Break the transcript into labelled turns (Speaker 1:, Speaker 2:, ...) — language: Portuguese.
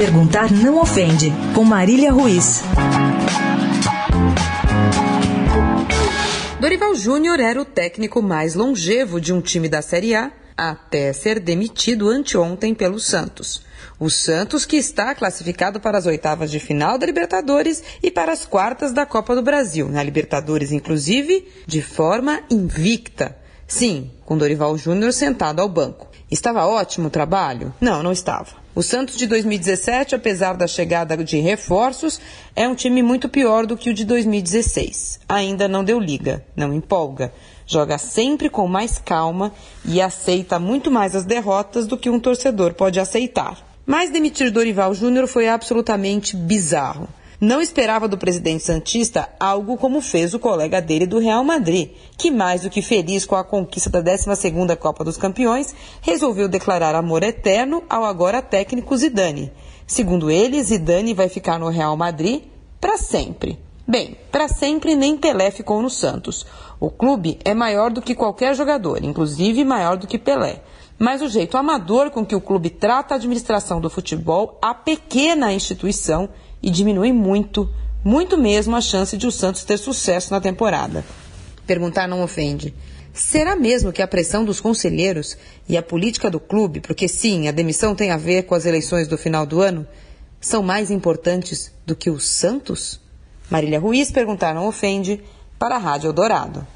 Speaker 1: Perguntar não ofende, com Marília Ruiz.
Speaker 2: Dorival Júnior era o técnico mais longevo de um time da Série A até ser demitido anteontem pelo Santos. O Santos, que está classificado para as oitavas de final da Libertadores e para as quartas da Copa do Brasil, na Libertadores, inclusive, de forma invicta. Sim, com Dorival Júnior sentado ao banco. Estava ótimo o trabalho? Não, não estava. O Santos de 2017, apesar da chegada de reforços, é um time muito pior do que o de 2016. Ainda não deu liga, não empolga. Joga sempre com mais calma e aceita muito mais as derrotas do que um torcedor pode aceitar. Mas demitir Dorival Júnior foi absolutamente bizarro não esperava do presidente Santista algo como fez o colega dele do Real Madrid, que mais do que feliz com a conquista da 12ª Copa dos Campeões, resolveu declarar amor eterno ao agora técnico Zidane. Segundo ele, Zidane vai ficar no Real Madrid para sempre. Bem, para sempre nem Pelé ficou no Santos. O clube é maior do que qualquer jogador, inclusive maior do que Pelé. Mas o jeito amador com que o clube trata a administração do futebol, a pequena instituição, e diminui muito, muito mesmo a chance de o Santos ter sucesso na temporada. Perguntar não ofende. Será mesmo que a pressão dos conselheiros e a política do clube, porque sim, a demissão tem a ver com as eleições do final do ano, são mais importantes do que o Santos? Marília Ruiz perguntar não ofende para a Rádio Eldorado.